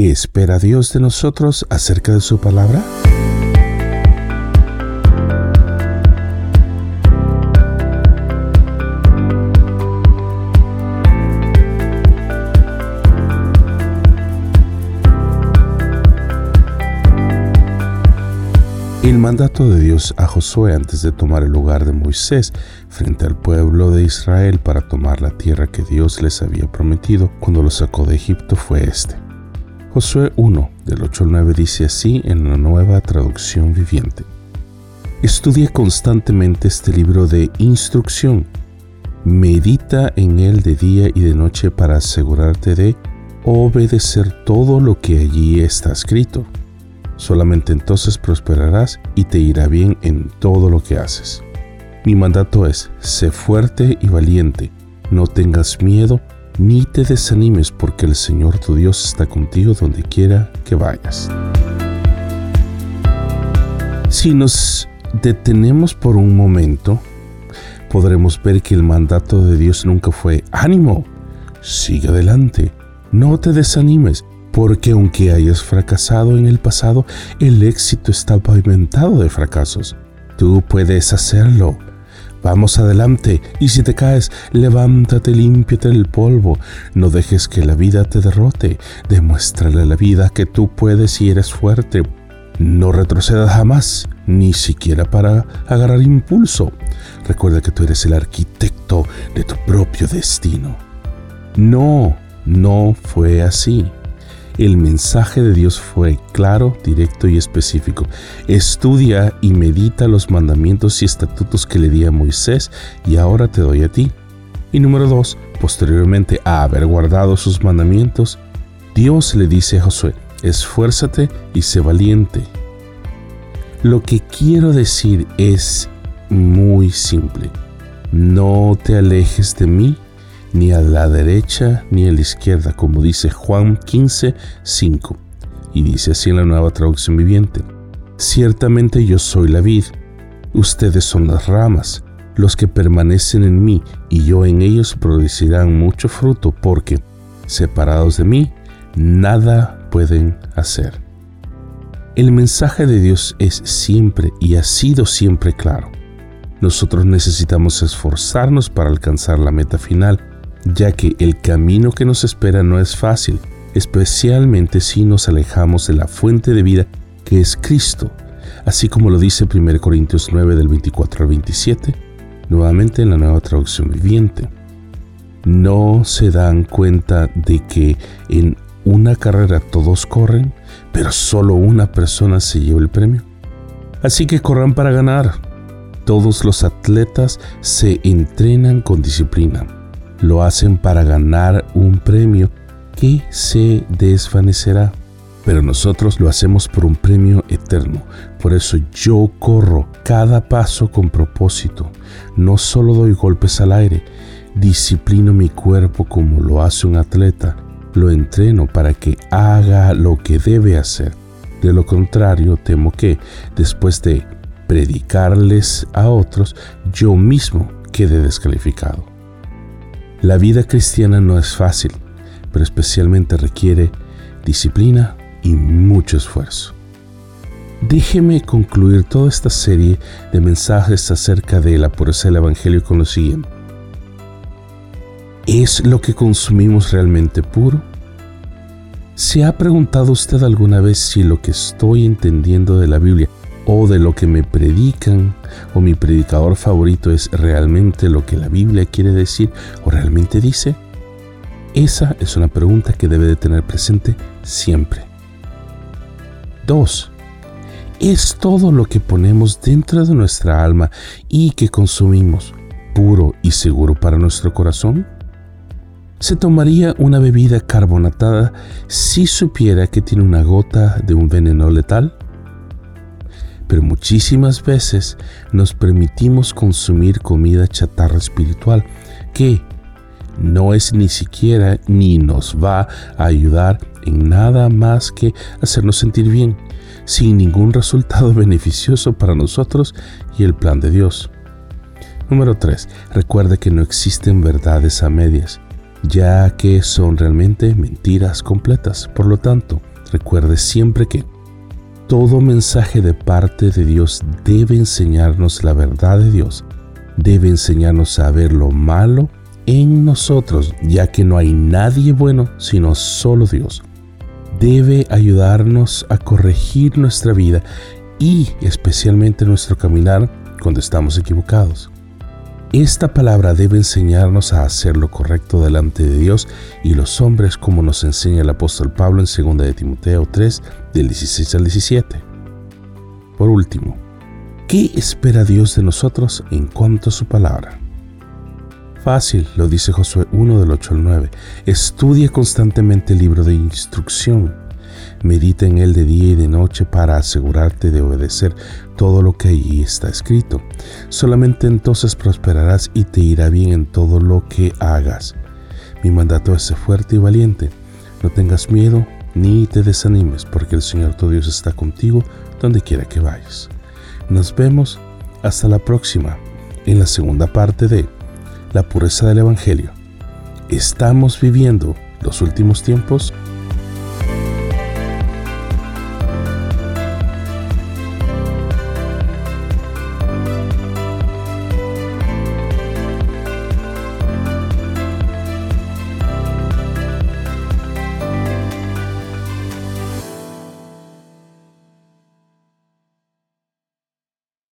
¿Qué espera Dios de nosotros acerca de su palabra? El mandato de Dios a Josué antes de tomar el lugar de Moisés frente al pueblo de Israel para tomar la tierra que Dios les había prometido cuando los sacó de Egipto fue este. Josué 1, del 8 al 9 dice así en la nueva traducción viviente. Estudia constantemente este libro de instrucción. Medita en él de día y de noche para asegurarte de obedecer todo lo que allí está escrito Solamente entonces prosperarás y te irá bien en todo lo que haces. Mi mandato es, sé fuerte y valiente, no tengas miedo ni te desanimes porque el Señor tu Dios está contigo donde quiera que vayas. Si nos detenemos por un momento, podremos ver que el mandato de Dios nunca fue ánimo, sigue adelante, no te desanimes, porque aunque hayas fracasado en el pasado, el éxito está pavimentado de fracasos. Tú puedes hacerlo. Vamos adelante y si te caes, levántate, límpiate el polvo. No dejes que la vida te derrote. Demuéstrale a la vida que tú puedes y eres fuerte. No retrocedas jamás, ni siquiera para agarrar impulso. Recuerda que tú eres el arquitecto de tu propio destino. No, no fue así. El mensaje de Dios fue claro, directo y específico. Estudia y medita los mandamientos y estatutos que le di a Moisés y ahora te doy a ti. Y número dos, posteriormente a haber guardado sus mandamientos, Dios le dice a Josué, esfuérzate y sé valiente. Lo que quiero decir es muy simple. No te alejes de mí ni a la derecha ni a la izquierda, como dice Juan 15, 5. Y dice así en la nueva traducción viviente. Ciertamente yo soy la vid, ustedes son las ramas, los que permanecen en mí y yo en ellos producirán mucho fruto, porque separados de mí, nada pueden hacer. El mensaje de Dios es siempre y ha sido siempre claro. Nosotros necesitamos esforzarnos para alcanzar la meta final, ya que el camino que nos espera no es fácil, especialmente si nos alejamos de la fuente de vida que es Cristo, así como lo dice 1 Corintios 9 del 24 al 27, nuevamente en la nueva traducción viviente. No se dan cuenta de que en una carrera todos corren, pero solo una persona se lleva el premio. Así que corran para ganar. Todos los atletas se entrenan con disciplina lo hacen para ganar un premio que se desvanecerá. Pero nosotros lo hacemos por un premio eterno. Por eso yo corro cada paso con propósito. No solo doy golpes al aire, disciplino mi cuerpo como lo hace un atleta. Lo entreno para que haga lo que debe hacer. De lo contrario, temo que, después de predicarles a otros, yo mismo quede descalificado. La vida cristiana no es fácil, pero especialmente requiere disciplina y mucho esfuerzo. Déjeme concluir toda esta serie de mensajes acerca de la pureza del Evangelio con lo siguiente. ¿Es lo que consumimos realmente puro? ¿Se ha preguntado usted alguna vez si lo que estoy entendiendo de la Biblia o de lo que me predican o mi predicador favorito es realmente lo que la Biblia quiere decir o realmente dice? Esa es una pregunta que debe de tener presente siempre. 2. ¿Es todo lo que ponemos dentro de nuestra alma y que consumimos puro y seguro para nuestro corazón? ¿Se tomaría una bebida carbonatada si supiera que tiene una gota de un veneno letal? Pero muchísimas veces nos permitimos consumir comida chatarra espiritual que no es ni siquiera ni nos va a ayudar en nada más que hacernos sentir bien, sin ningún resultado beneficioso para nosotros y el plan de Dios. Número 3. Recuerda que no existen verdades a medias, ya que son realmente mentiras completas. Por lo tanto, Recuerde siempre que todo mensaje de parte de Dios debe enseñarnos la verdad de Dios, debe enseñarnos a ver lo malo en nosotros, ya que no hay nadie bueno sino solo Dios. Debe ayudarnos a corregir nuestra vida y especialmente nuestro caminar cuando estamos equivocados. Esta palabra debe enseñarnos a hacer lo correcto delante de Dios y los hombres como nos enseña el apóstol Pablo en 2 de Timoteo 3 del 16 al 17. Por último, ¿qué espera Dios de nosotros en cuanto a su palabra? Fácil, lo dice Josué 1 del 8 al 9. Estudia constantemente el libro de instrucción Medita en él de día y de noche para asegurarte de obedecer todo lo que allí está escrito. Solamente entonces prosperarás y te irá bien en todo lo que hagas. Mi mandato es fuerte y valiente. No tengas miedo ni te desanimes, porque el Señor tu Dios está contigo donde quiera que vayas. Nos vemos hasta la próxima en la segunda parte de La pureza del Evangelio. ¿Estamos viviendo los últimos tiempos?